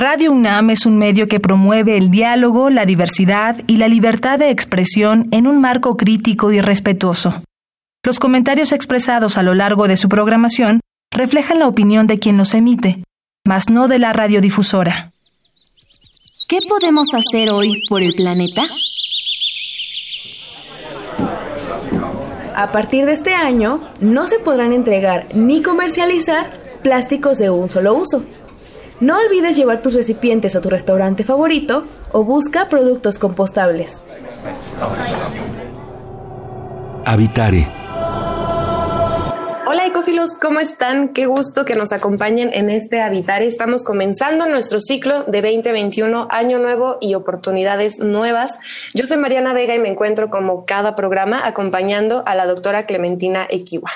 Radio UNAM es un medio que promueve el diálogo, la diversidad y la libertad de expresión en un marco crítico y respetuoso. Los comentarios expresados a lo largo de su programación reflejan la opinión de quien los emite, mas no de la radiodifusora. ¿Qué podemos hacer hoy por el planeta? A partir de este año, no se podrán entregar ni comercializar plásticos de un solo uso no olvides llevar tus recipientes a tu restaurante favorito o busca productos compostables. Habitare. Hola ecófilos, ¿cómo están? Qué gusto que nos acompañen en este Habitare. Estamos comenzando nuestro ciclo de 2021, año nuevo y oportunidades nuevas. Yo soy Mariana Vega y me encuentro como cada programa acompañando a la doctora Clementina Equiwa.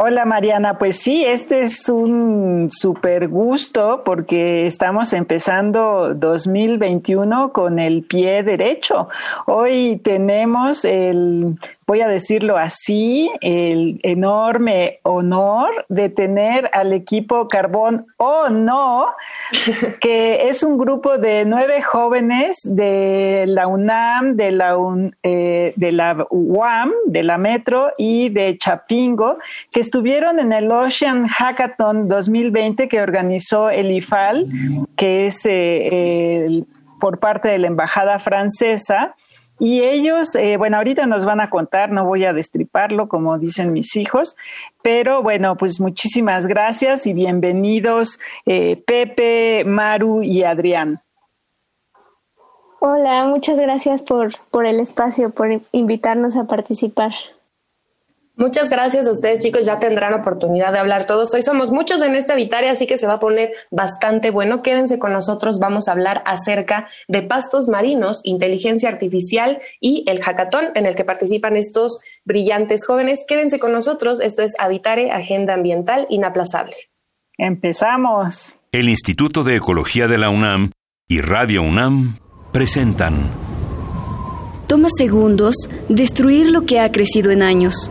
Hola Mariana, pues sí, este es un súper gusto porque estamos empezando 2021 con el pie derecho. Hoy tenemos el voy a decirlo así, el enorme honor de tener al equipo Carbón o no, que es un grupo de nueve jóvenes de la UNAM, de la, eh, de la UAM, de la Metro y de Chapingo, que estuvieron en el Ocean Hackathon 2020 que organizó el IFAL, que es eh, por parte de la Embajada Francesa y ellos, eh, bueno, ahorita nos van a contar, no voy a destriparlo como dicen mis hijos, pero bueno, pues muchísimas gracias y bienvenidos eh, Pepe, Maru y Adrián. Hola, muchas gracias por, por el espacio, por invitarnos a participar. Muchas gracias a ustedes, chicos. Ya tendrán oportunidad de hablar todos. Hoy somos muchos en esta Vitaria, así que se va a poner bastante bueno. Quédense con nosotros. Vamos a hablar acerca de pastos marinos, inteligencia artificial y el hackathon en el que participan estos brillantes jóvenes. Quédense con nosotros. Esto es Habitare, Agenda Ambiental Inaplazable. Empezamos. El Instituto de Ecología de la UNAM y Radio UNAM presentan. Toma segundos destruir lo que ha crecido en años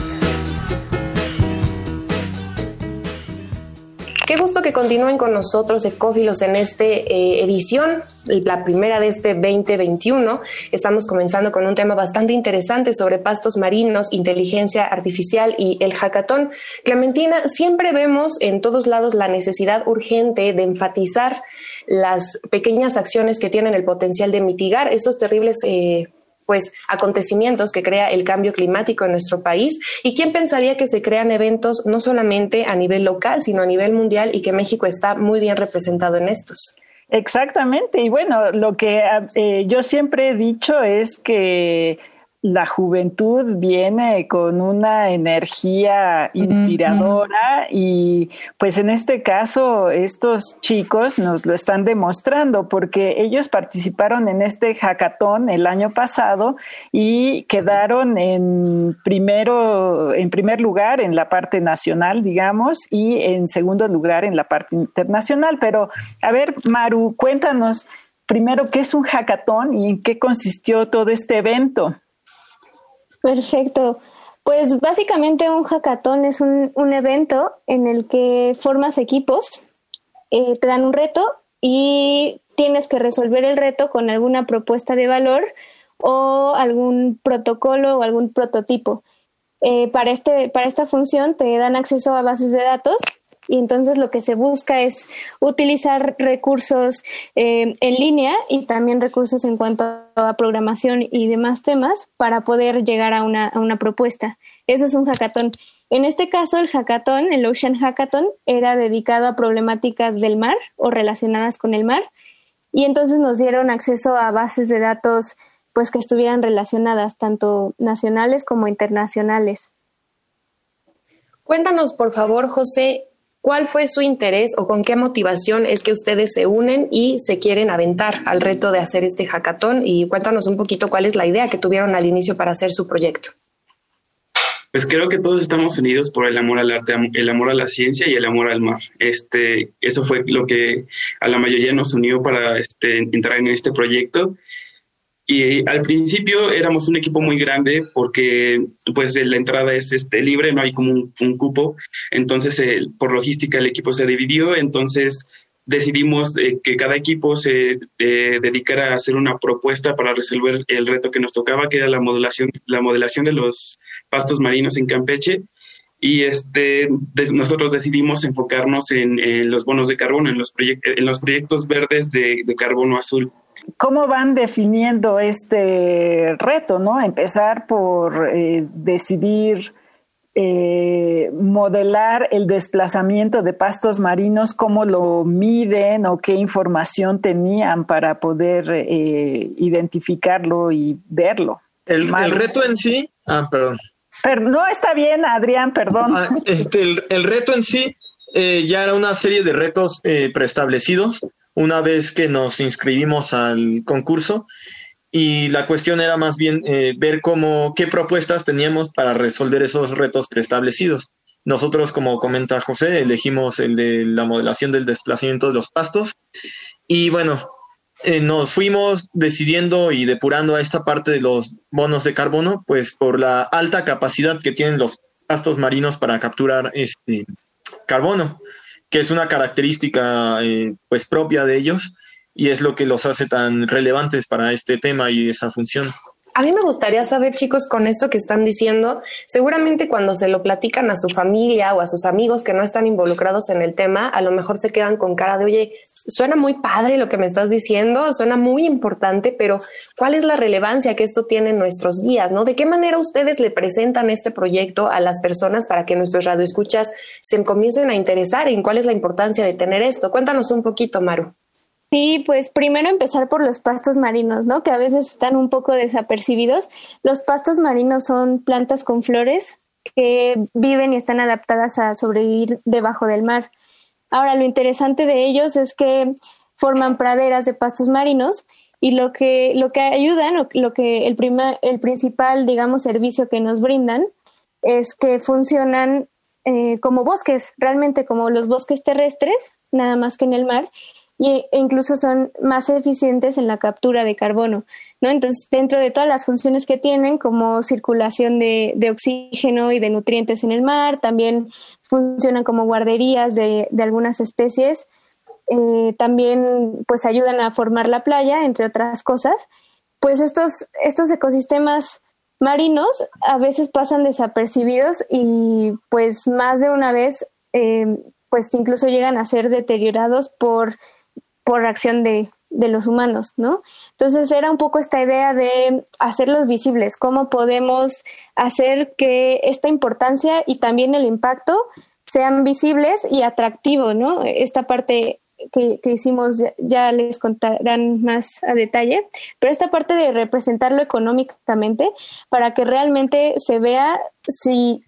Gusto que continúen con nosotros, Ecófilos, en esta eh, edición, la primera de este 2021. Estamos comenzando con un tema bastante interesante sobre pastos marinos, inteligencia artificial y el hackathon. Clementina, siempre vemos en todos lados la necesidad urgente de enfatizar las pequeñas acciones que tienen el potencial de mitigar estos terribles eh, pues acontecimientos que crea el cambio climático en nuestro país y quién pensaría que se crean eventos no solamente a nivel local, sino a nivel mundial y que México está muy bien representado en estos. Exactamente, y bueno, lo que eh, yo siempre he dicho es que la juventud viene con una energía inspiradora y pues en este caso estos chicos nos lo están demostrando porque ellos participaron en este hackathon el año pasado y quedaron en primero en primer lugar en la parte nacional digamos y en segundo lugar en la parte internacional. Pero a ver Maru cuéntanos primero qué es un hackathon y en qué consistió todo este evento Perfecto. Pues básicamente un hackathon es un, evento en el que formas equipos, eh, te dan un reto y tienes que resolver el reto con alguna propuesta de valor o algún protocolo o algún prototipo. Eh, para, este, para esta función te dan acceso a bases de datos y entonces lo que se busca es utilizar recursos eh, en línea y también recursos en cuanto a programación y demás temas para poder llegar a una, a una propuesta. Eso es un hackathon. En este caso, el hackathon, el Ocean Hackathon, era dedicado a problemáticas del mar o relacionadas con el mar. Y entonces nos dieron acceso a bases de datos pues que estuvieran relacionadas, tanto nacionales como internacionales. Cuéntanos, por favor, José, ¿Cuál fue su interés o con qué motivación es que ustedes se unen y se quieren aventar al reto de hacer este hackathon? Y cuéntanos un poquito cuál es la idea que tuvieron al inicio para hacer su proyecto. Pues creo que todos estamos unidos por el amor al arte, el amor a la ciencia y el amor al mar. Este, eso fue lo que a la mayoría nos unió para este, entrar en este proyecto. Y al principio éramos un equipo muy grande porque pues la entrada es este, libre, no hay como un, cupo. Entonces, por logística el equipo se dividió. Entonces, decidimos eh, que cada equipo se eh, dedicara a hacer una propuesta para resolver el reto que nos tocaba, que era la modelación, la modelación de los pastos marinos en Campeche. Y este, nosotros decidimos enfocarnos en, los bonos de carbono, en los, en los proyectos verdes de, carbono azul. ¿Cómo van definiendo este reto? ¿no? Empezar por eh, decidir eh, modelar el desplazamiento de pastos marinos, cómo lo miden o qué información tenían para poder eh, identificarlo y verlo. El, reto en sí, ah, perdón. Pero no está bien, Adrián, perdón. Ah, este, el, reto en sí eh, ya era una serie de retos preestablecidos una vez que nos inscribimos al concurso y la cuestión era más bien eh, ver cómo, qué propuestas teníamos para resolver esos retos preestablecidos. Nosotros, como comenta José, elegimos el de la modelación del desplazamiento de los pastos y bueno, eh, nos fuimos decidiendo y depurando a esta parte de los bonos de carbono, pues por la alta capacidad que tienen los pastos marinos para capturar este carbono, que es una característica eh, pues propia de ellos y es lo que los hace tan relevantes para este tema y esa función. A mí me gustaría saber, chicos, con esto que están diciendo, seguramente cuando se lo platican a su familia o a sus amigos que no están involucrados en el tema, a lo mejor se quedan con cara de, oye, suena muy padre lo que me estás diciendo, suena muy importante, pero ¿cuál es la relevancia que esto tiene en nuestros días? ¿no? ¿De qué manera ustedes le presentan este proyecto a las personas para que nuestros radioescuchas se comiencen a interesar en cuál es la importancia de tener esto? Cuéntanos un poquito, Maru. Sí, pues primero empezar por los pastos marinos, ¿no? Que a veces están un poco desapercibidos. Los pastos marinos son plantas con flores que viven y están adaptadas a sobrevivir debajo del mar. Ahora, lo interesante de ellos es que forman praderas de pastos marinos y lo que, lo que ayudan, lo que el, el principal, digamos, servicio que nos brindan es que funcionan eh, como bosques, realmente como los bosques terrestres, nada más que en el mar, y, e incluso son más eficientes en la captura de carbono. ¿no? Entonces, dentro de todas las funciones que tienen, como circulación de, oxígeno y de nutrientes en el mar, también funcionan como guarderías de, algunas especies, eh, también pues ayudan a formar la playa, entre otras cosas. Pues estos, estos ecosistemas marinos a veces pasan desapercibidos y pues más de una vez eh, pues incluso llegan a ser deteriorados por por acción de, de los humanos, ¿no? Entonces era un poco esta idea de hacerlos visibles, cómo podemos hacer que esta importancia y también el impacto sean visibles y atractivos, ¿no? Esta parte que, que, hicimos ya les contarán más a detalle, pero esta parte de representarlo económicamente para que realmente se vea si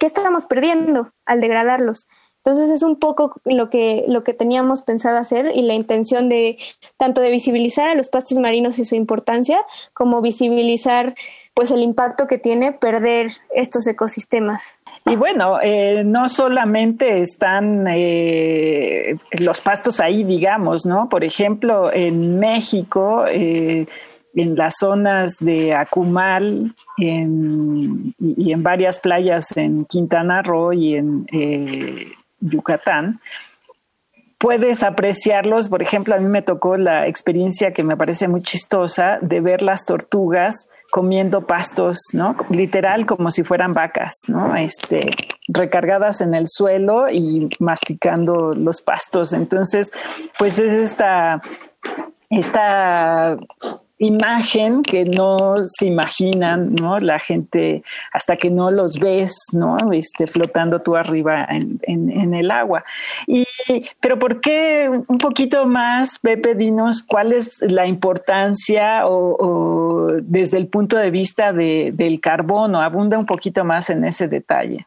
qué estamos perdiendo al degradarlos. Entonces es un poco lo que, lo que teníamos pensado hacer y la intención de tanto de visibilizar a los pastos marinos y su importancia, como visibilizar pues el impacto que tiene perder estos ecosistemas. Y bueno, eh, no solamente están eh, los pastos ahí, digamos, ¿no? Por ejemplo, en México, eh, en las zonas de Acumal y, en varias playas en Quintana Roo y en Yucatán, puedes apreciarlos. Por ejemplo, a mí me tocó la experiencia que me parece muy chistosa de ver las tortugas comiendo pastos, ¿no? Literal como si fueran vacas, ¿no? Este, recargadas en el suelo y masticando los pastos. Entonces, pues es esta, esta imagen que no se imaginan, ¿no? La gente hasta que no los ves, ¿no? Este, flotando tú arriba en, en, el agua. Y, pero ¿por qué un poquito más, Pepe, dinos cuál es la importancia o, desde el punto de vista de, del carbono? Abunda un poquito más en ese detalle.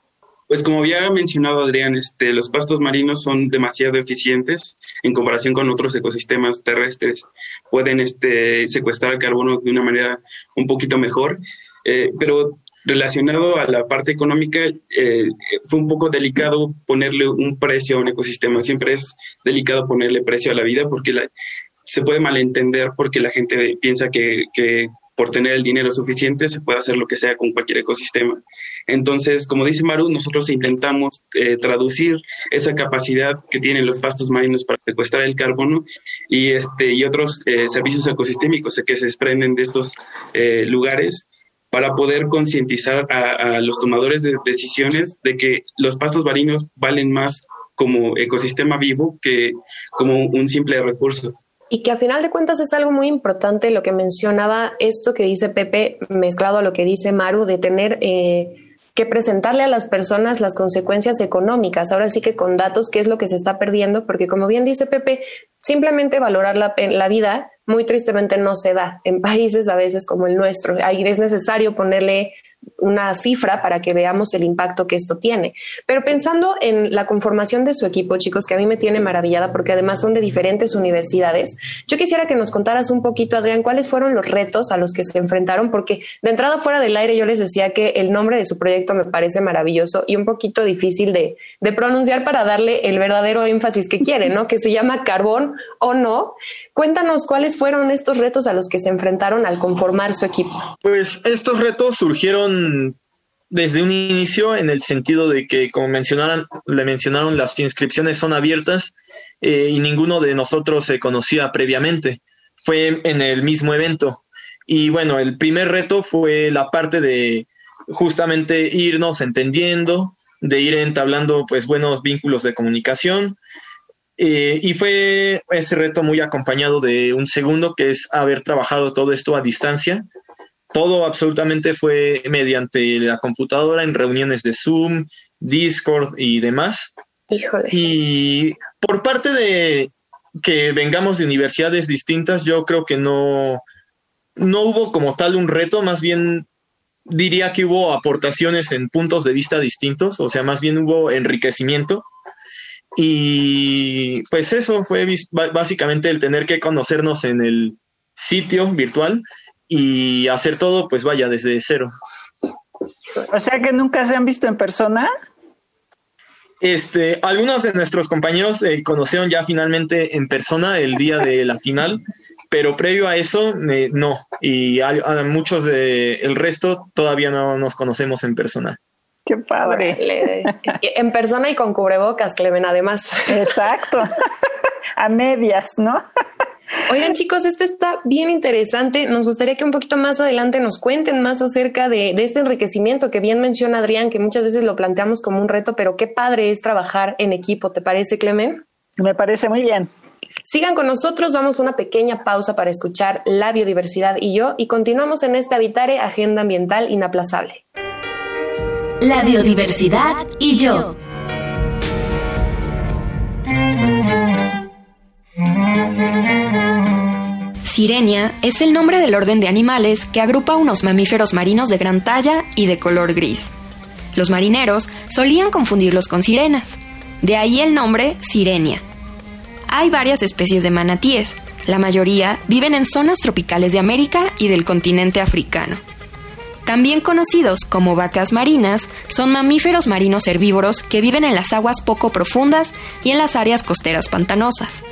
Pues como había mencionado Adrián, este, los pastos marinos son demasiado eficientes en comparación con otros ecosistemas terrestres. Pueden este, secuestrar carbono de una manera un poquito mejor, eh, pero relacionado a la parte económica, eh, fue un poco delicado ponerle un precio a un ecosistema. Siempre es delicado ponerle precio a la vida porque se puede malentender porque la gente piensa que, por tener el dinero suficiente se puede hacer lo que sea con cualquier ecosistema. Entonces, como dice Maru, nosotros intentamos eh, traducir esa capacidad que tienen los pastos marinos para secuestrar el carbono y, este, y otros eh, servicios ecosistémicos que se desprenden de estos lugares para poder concientizar a, los tomadores de decisiones de que los pastos marinos valen más como ecosistema vivo que como un simple recurso. Y que a final de cuentas es algo muy importante lo que mencionaba esto que dice Pepe mezclado a lo que dice Maru de tener eh, que presentarle a las personas las consecuencias económicas. Ahora sí que con datos, qué es lo que se está perdiendo, porque como bien dice Pepe, simplemente valorar la, la vida muy tristemente no se da en países a veces como el nuestro. Ahí es necesario ponerle una cifra para que veamos el impacto que esto tiene. Pero pensando en la conformación de su equipo, chicos, que a mí me tiene maravillada porque además son de diferentes universidades, yo quisiera que nos contaras un poquito, Adrián, cuáles fueron los retos a los que se enfrentaron, porque de entrada fuera del aire yo les decía que el nombre de su proyecto me parece maravilloso y un poquito difícil de, de pronunciar para darle el verdadero énfasis que quiere, ¿no? Que se llama carbón o no. Cuéntanos cuáles fueron estos retos a los que se enfrentaron al conformar su equipo. Pues estos retos surgieron desde un inicio en el sentido de que, como mencionaron, le mencionaron, las inscripciones son abiertas eh, y ninguno de nosotros se conocía previamente. Fue en el mismo evento. Y bueno, el primer reto fue la parte de justamente irnos entendiendo, de ir entablando pues buenos vínculos de comunicación eh, y fue ese reto muy acompañado de un segundo, que es haber trabajado todo esto a distancia. Todo absolutamente fue mediante la computadora en reuniones de Zoom, Discord y demás. Híjole. Y por parte de que vengamos de universidades distintas, yo creo que no, no hubo como tal un reto, más bien diría que hubo aportaciones en puntos de vista distintos, o sea, más bien hubo enriquecimiento y pues eso fue básicamente el tener que conocernos en el sitio virtual y hacer todo, pues vaya, desde cero. O sea que nunca se han visto en persona. Este, algunos de nuestros compañeros eh, conocieron ya finalmente en persona el día de la final, pero previo a eso eh, no. Y a, muchos de el resto todavía no nos conocemos en persona. Qué padre. En persona y con cubrebocas, Clemen, además. Exacto. A medias, ¿no? Oigan, chicos, este está bien interesante. Nos gustaría que un poquito más adelante nos cuenten más acerca de, de, este enriquecimiento que bien menciona Adrián, que muchas veces lo planteamos como un reto, pero qué padre es trabajar en equipo. ¿Te parece, Clemen? Me parece muy bien. Sigan con nosotros, vamos a una pequeña pausa para escuchar la biodiversidad y yo, y continuamos en esta Habitare Agenda Ambiental Inaplazable la biodiversidad y yo. Sirenia es el nombre del orden de animales que agrupa unos mamíferos marinos de gran talla y de color gris. Los marineros solían confundirlos con sirenas, de ahí el nombre Sirenia. Hay varias especies de manatíes, la mayoría viven en zonas tropicales de América y del continente africano. También conocidos como vacas marinas, son mamíferos marinos herbívoros que viven en las aguas poco profundas y en las áreas costeras pantanosas.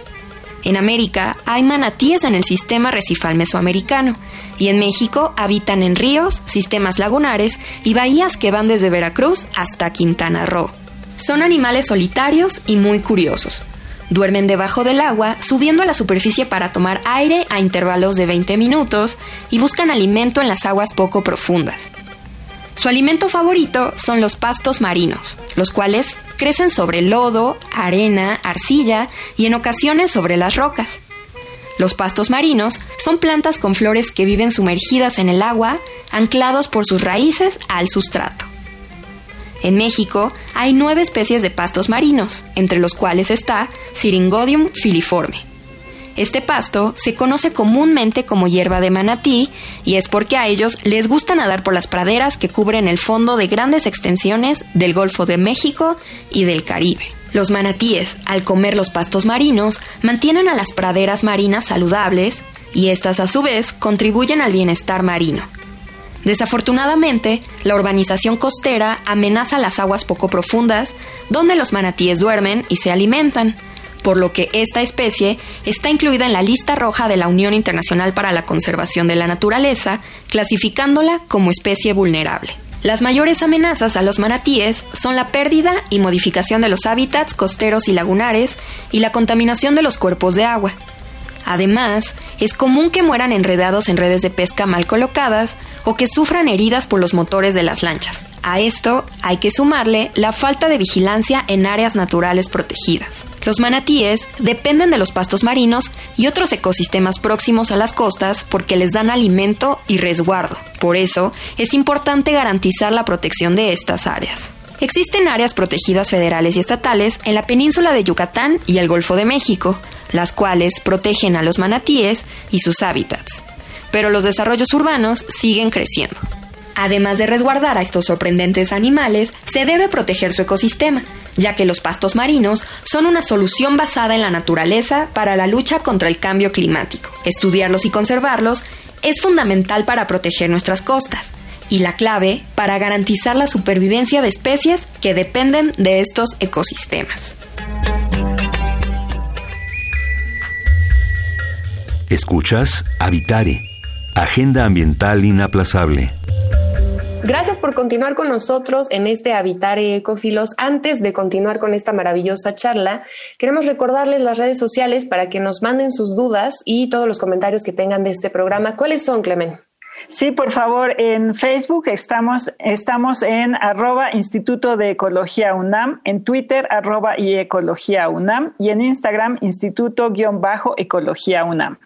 En América hay manatíes en el sistema recifal mesoamericano y en México habitan en ríos, sistemas lagunares y bahías que van desde Veracruz hasta Quintana Roo. Son animales solitarios y muy curiosos. Duermen debajo del agua, subiendo a la superficie para tomar aire a intervalos de 20 minutos y buscan alimento en las aguas poco profundas. Su alimento favorito son los pastos marinos, los cuales crecen sobre lodo, arena, arcilla y en ocasiones sobre las rocas. Los pastos marinos son plantas con flores que viven sumergidas en el agua, anclados por sus raíces al sustrato. En México hay nueve especies de pastos marinos, entre los cuales está Syringodium filiforme. Este pasto se conoce comúnmente como hierba de manatí y es porque a ellos les gusta nadar por las praderas que cubren el fondo de grandes extensiones del Golfo de México y del Caribe. Los manatíes, al comer los pastos marinos, mantienen a las praderas marinas saludables y estas a su vez contribuyen al bienestar marino. Desafortunadamente, la urbanización costera amenaza las aguas poco profundas, donde los manatíes duermen y se alimentan, por lo que esta especie está incluida en la lista roja de la Unión Internacional para la Conservación de la Naturaleza, clasificándola como especie vulnerable. Las mayores amenazas a los manatíes son la pérdida y modificación de los hábitats costeros y lagunares y la contaminación de los cuerpos de agua. Además, es común que mueran enredados en redes de pesca mal colocadas o que sufran heridas por los motores de las lanchas. A esto hay que sumarle la falta de vigilancia en áreas naturales protegidas. Los manatíes dependen de los pastos marinos y otros ecosistemas próximos a las costas porque les dan alimento y resguardo. Por eso es importante garantizar la protección de estas áreas. Existen áreas protegidas federales y estatales en la península de Yucatán y el Golfo de México, las cuales protegen a los manatíes y sus hábitats. Pero los desarrollos urbanos siguen creciendo. Además de resguardar a estos sorprendentes animales, se debe proteger su ecosistema, ya que los pastos marinos son una solución basada en la naturaleza para la lucha contra el cambio climático. Estudiarlos y conservarlos es fundamental para proteger nuestras costas y la clave para garantizar la supervivencia de especies que dependen de estos ecosistemas. Escuchas Habitare, Agenda Ambiental Inaplazable. Gracias por continuar con nosotros en este Habitare Ecofilos. Antes de continuar con esta maravillosa charla, queremos recordarles las redes sociales para que nos manden sus dudas y todos los comentarios que tengan de este programa. ¿Cuáles son, Clemen? Sí, por favor, en Facebook estamos, estamos en arroba Instituto de Ecología UNAM, en Twitter arroba y Ecología UNAM y en Instagram Instituto-Ecología UNAM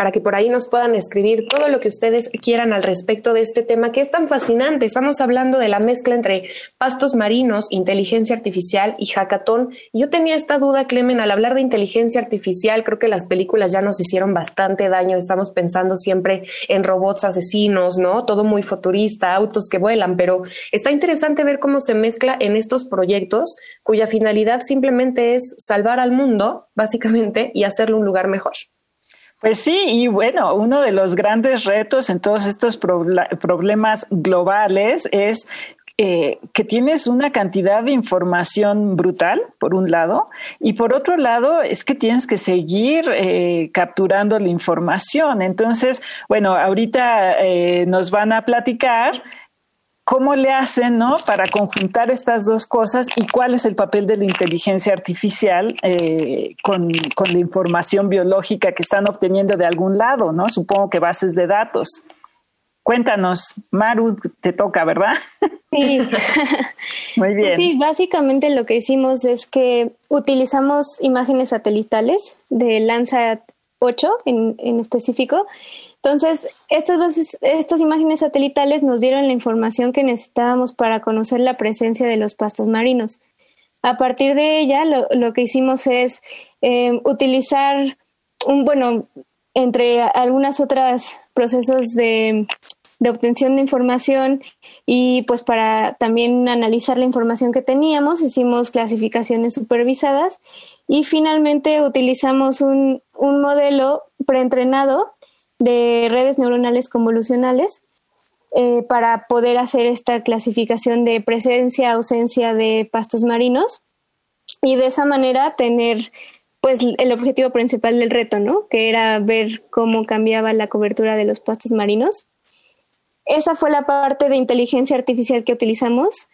para que por ahí nos puedan escribir todo lo que ustedes quieran al respecto de este tema que es tan fascinante. Estamos hablando de la mezcla entre pastos marinos, inteligencia artificial y hackathon. Yo tenía esta duda, Clemen, al hablar de inteligencia artificial, creo que las películas ya nos hicieron bastante daño. Estamos pensando siempre en robots asesinos, ¿no? Todo muy futurista, autos que vuelan, pero está interesante ver cómo se mezcla en estos proyectos cuya finalidad simplemente es salvar al mundo, básicamente, y hacerlo un lugar mejor. Pues sí, y bueno, uno de los grandes retos en todos estos problemas globales es eh, que tienes una cantidad de información brutal, por un lado, y por otro lado es que tienes que seguir eh, capturando la información. Entonces, bueno, ahorita eh, nos van a platicar ¿Cómo le hacen ¿no? para conjuntar estas dos cosas y cuál es el papel de la inteligencia artificial eh, con, la información biológica que están obteniendo de algún lado? ¿no? Supongo que bases de datos. Cuéntanos, Maru, te toca, ¿verdad? Sí. Muy bien. Sí, básicamente lo que hicimos es que utilizamos imágenes satelitales de Landsat 8 en, en específico entonces, estas, imágenes satelitales nos dieron la información que necesitábamos para conocer la presencia de los pastos marinos. A partir de ella, lo, que hicimos es em, utilizar un, bueno, entre algunas otras procesos de, obtención de información y pues para también analizar la información que teníamos, hicimos clasificaciones supervisadas y finalmente utilizamos un modelo preentrenado de redes neuronales convolucionales eh, para poder hacer esta clasificación de presencia, ausencia de pastos marinos y de esa manera tener pues el objetivo principal del reto, ¿no? Que era ver cómo cambiaba la cobertura de los pastos marinos. Esa fue la parte de inteligencia artificial que utilizamos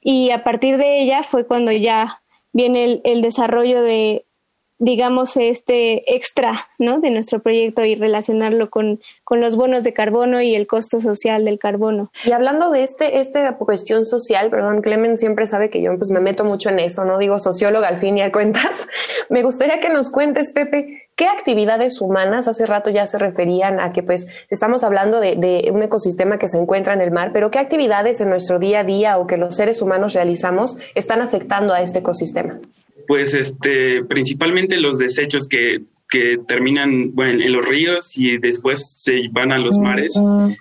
y a partir de ella fue cuando ya viene el desarrollo de digamos, este extra ¿no? de nuestro proyecto y relacionarlo con, con, los bonos de carbono y el costo social del carbono. Y hablando de este, esta cuestión social, perdón, Clemen siempre sabe que yo pues me meto mucho en eso, no digo socióloga al fin y al cuentas. Me gustaría que nos cuentes, Pepe, ¿qué actividades humanas, hace rato ya se referían a que pues estamos hablando de, de un ecosistema que se encuentra en el mar, pero qué actividades en nuestro día a día o que los seres humanos realizamos están afectando a este ecosistema? Pues este, principalmente los desechos que, que terminan bueno, en los ríos y después se van a los mares,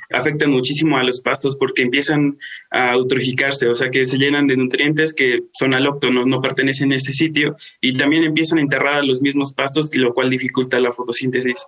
afectan muchísimo a los pastos porque empiezan a eutroficarse, o sea que se llenan de nutrientes que son alóctonos, no pertenecen a ese sitio, y también empiezan a enterrar a los mismos pastos, lo cual dificulta la fotosíntesis.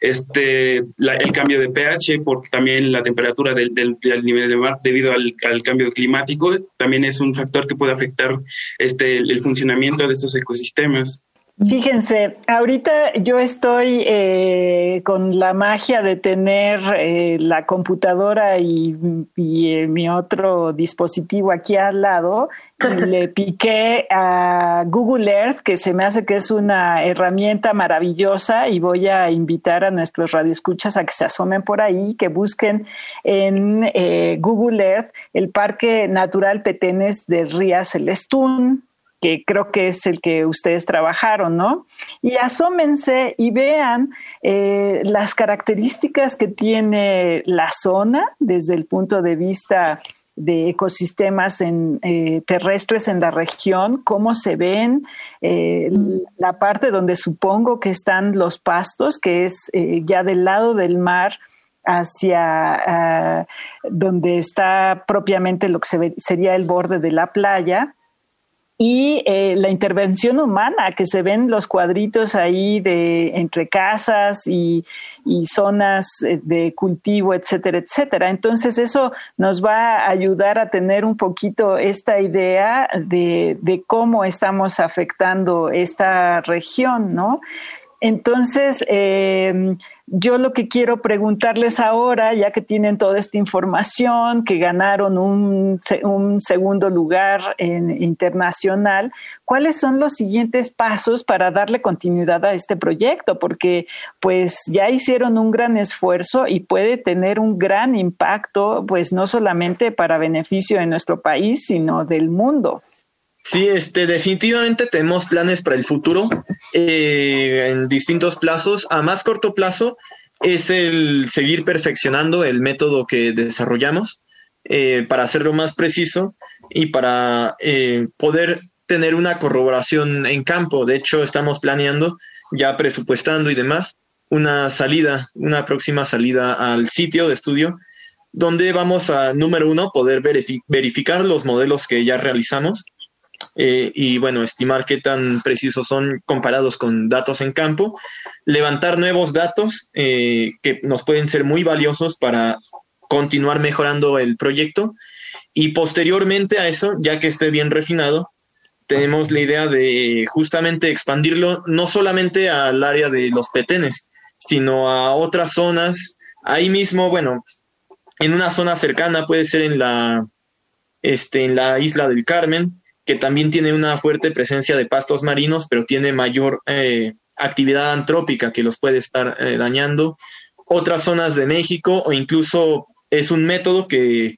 Este, el cambio de pH, por también la temperatura del, del, nivel del mar debido al, cambio climático, también es un factor que puede afectar este, el funcionamiento de estos ecosistemas. Fíjense, ahorita yo estoy eh, con la magia de tener eh, la computadora y, eh, mi otro dispositivo aquí al lado. le piqué a Google Earth, que se me hace que es una herramienta maravillosa, y voy a invitar a nuestros radioescuchas a que se asomen por ahí, que busquen en Google Earth el Parque Natural Petenes de Rías Celestún que creo que es el que ustedes trabajaron, ¿no? Y asómense y vean eh, las características que tiene la zona desde el punto de vista de ecosistemas en, eh, terrestres en la región, cómo se ven, eh, la parte donde supongo que están los pastos, que es ya del lado del mar hacia ah, donde está propiamente lo que sería el borde de la playa y eh, la intervención humana, que se ven los cuadritos ahí de entre casas y, zonas eh, de cultivo, etcétera, etcétera. Entonces eso nos va a ayudar a tener un poquito esta idea de, de cómo estamos afectando esta región, ¿no? Entonces, eh, yo lo que quiero preguntarles ahora, ya que tienen toda esta información, que ganaron un, segundo lugar en, internacional, ¿cuáles son los siguientes pasos para darle continuidad a este proyecto? Porque pues ya hicieron un gran esfuerzo y puede tener un gran impacto, pues no solamente para beneficio de nuestro país, sino del mundo. Sí, este, definitivamente tenemos planes para el futuro eh, en distintos plazos. A más corto plazo es el seguir perfeccionando el método que desarrollamos eh, para hacerlo más preciso y para eh, poder tener una corroboración en campo. De hecho, estamos planeando, ya presupuestando y demás, una salida, una próxima salida al sitio de estudio, donde vamos a, número uno, poder verificar los modelos que ya realizamos eh, y bueno, estimar qué tan precisos son comparados con datos en campo, levantar nuevos datos eh, que nos pueden ser muy valiosos para continuar mejorando el proyecto y posteriormente a eso, ya que esté bien refinado, tenemos la idea de justamente expandirlo no solamente al área de los petenes, sino a otras zonas. Ahí mismo, bueno, en una zona cercana puede ser en la, este, en la isla del Carmen, que también tiene una fuerte presencia de pastos marinos, pero tiene mayor eh, actividad antrópica que los puede estar eh, dañando. Otras zonas de México o incluso es un método que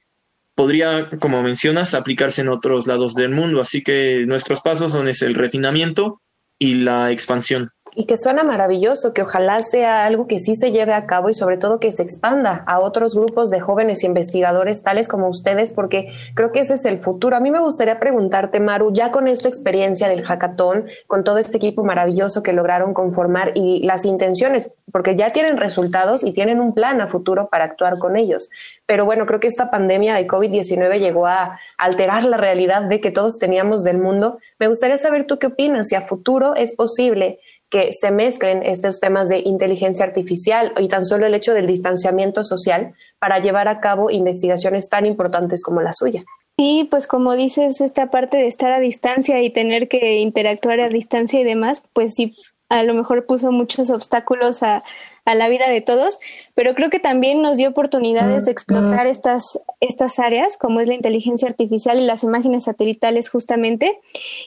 podría, como mencionas, aplicarse en otros lados del mundo. Así que nuestros pasos son el refinamiento y la expansión y que suena maravilloso, que ojalá sea algo que sí se lleve a cabo y sobre todo que se expanda a otros grupos de jóvenes investigadores tales como ustedes, porque creo que ese es el futuro. A mí me gustaría preguntarte, Maru, ya con esta experiencia del hackathon, con todo este equipo maravilloso que lograron conformar y las intenciones, porque ya tienen resultados y tienen un plan a futuro para actuar con ellos. Pero bueno, creo que esta pandemia de COVID-19 llegó a alterar la realidad de que todos teníamos del mundo. Me gustaría saber tú qué opinas, si a futuro es posible que se mezclen estos temas de inteligencia artificial y tan solo el hecho del distanciamiento social para llevar a cabo investigaciones tan importantes como la suya. Sí, pues como dices, esta parte de estar a distancia y tener que interactuar a distancia y demás, pues sí, a lo mejor puso muchos obstáculos a, a la vida de todos, pero creo que también nos dio oportunidades de explotar estas, estas áreas, como es la inteligencia artificial y las imágenes satelitales justamente.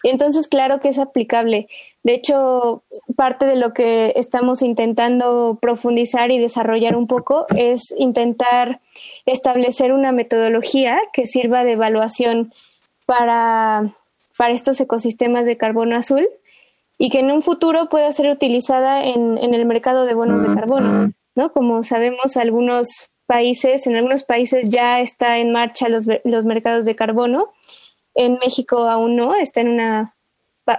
Y entonces, claro que es aplicable. De hecho, parte de lo que estamos intentando profundizar y desarrollar un poco es intentar establecer una metodología que sirva de evaluación para, para estos ecosistemas de carbono azul y que en un futuro pueda ser utilizada en, en el mercado de bonos de carbono, ¿no? Como sabemos, algunos países, en algunos países ya está en marcha los, los mercados de carbono, en México aún no, está en una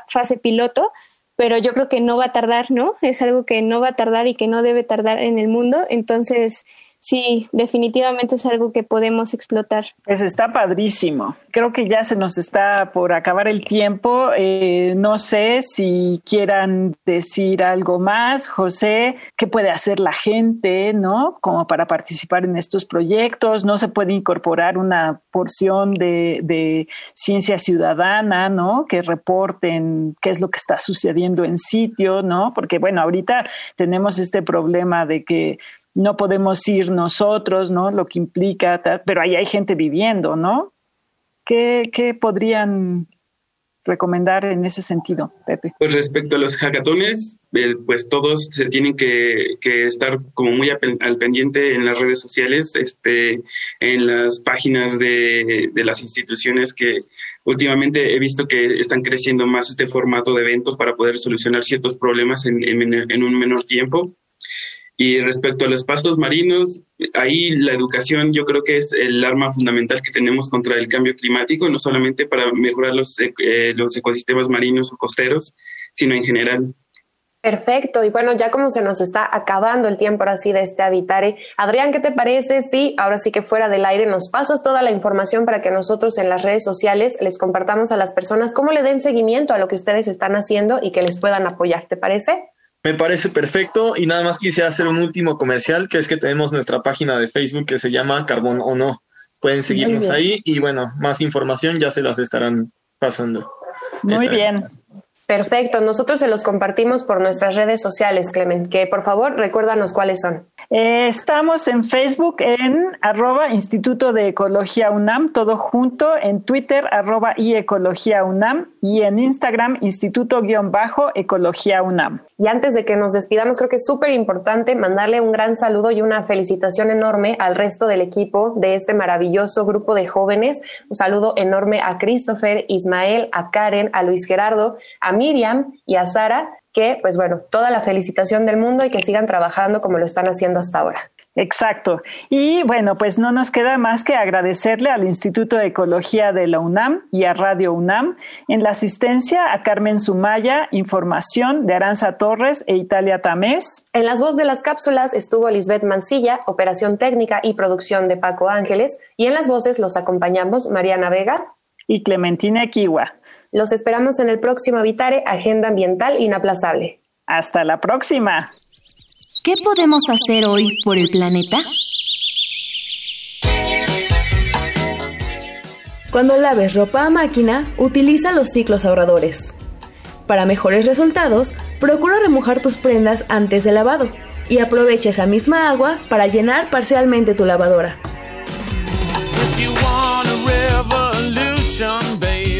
fase piloto, pero yo creo que no va a tardar, ¿no? Es algo que no va a tardar y que no debe tardar en el mundo, entonces sí, definitivamente es algo que podemos explotar. Pues está padrísimo. Creo que ya se nos está por acabar el tiempo. Eh, no sé si quieran decir algo más, José, qué puede hacer la gente, ¿no? Como para participar en estos proyectos. No se puede incorporar una porción de, de ciencia ciudadana, ¿no? Que reporten qué es lo que está sucediendo en sitio, ¿no? Porque bueno, ahorita tenemos este problema de que no podemos ir nosotros, ¿no? Lo que implica, pero ahí hay gente viviendo, ¿no? ¿Qué, qué podrían recomendar en ese sentido, Pepe? Pues respecto a los hackatones, eh, pues todos se tienen que, que estar como muy al pendiente en las redes sociales, este, en las páginas de, de, las instituciones que últimamente he visto que están creciendo más este formato de eventos para poder solucionar ciertos problemas en, en, en un menor tiempo. Y respecto a los pastos marinos, ahí la educación yo creo que es el arma fundamental que tenemos contra el cambio climático, no solamente para mejorar los, eh, los ecosistemas marinos o costeros, sino en general. Perfecto, y bueno, ya como se nos está acabando el tiempo ahora sí de este Habitare, Adrián, ¿qué te parece si ahora sí que fuera del aire nos pasas toda la información para que nosotros en las redes sociales les compartamos a las personas cómo le den seguimiento a lo que ustedes están haciendo y que les puedan apoyar? ¿Te parece? Me parece perfecto y nada más quisiera hacer un último comercial, que es que tenemos nuestra página de Facebook que se llama Carbón o No. Pueden seguirnos ahí y bueno, más información ya se las estarán pasando. Muy bien. Perfecto, nosotros se los compartimos por nuestras redes sociales, Clement, que por favor recuérdanos cuáles son. Eh, estamos en Facebook en arroba Instituto de Ecología UNAM, todo junto, en Twitter arroba y Ecología UNAM y en Instagram Instituto-Ecología UNAM. Y antes de que nos despidamos, creo que es súper importante mandarle un gran saludo y una felicitación enorme al resto del equipo de este maravilloso grupo de jóvenes. Un saludo enorme a Christopher, Ismael, a Karen, a Luis Gerardo, a Miriam y a Sara, que pues bueno, toda la felicitación del mundo y que sigan trabajando como lo están haciendo hasta ahora. Exacto. Y bueno, pues no nos queda más que agradecerle al Instituto de Ecología de la UNAM y a Radio UNAM en la asistencia a Carmen Sumaya, información de Aranza Torres e Italia Tamés. En las voces de las cápsulas estuvo Lisbeth Mancilla, operación técnica y producción de Paco Ángeles, y en las voces los acompañamos Mariana Vega y Clementina Equiwa. Los esperamos en el próximo Habitare Agenda Ambiental Inaplazable. Hasta la próxima. ¿Qué podemos hacer hoy por el planeta? Cuando laves ropa a máquina, utiliza los ciclos ahorradores. Para mejores resultados, procura remojar tus prendas antes del lavado y aprovecha esa misma agua para llenar parcialmente tu lavadora.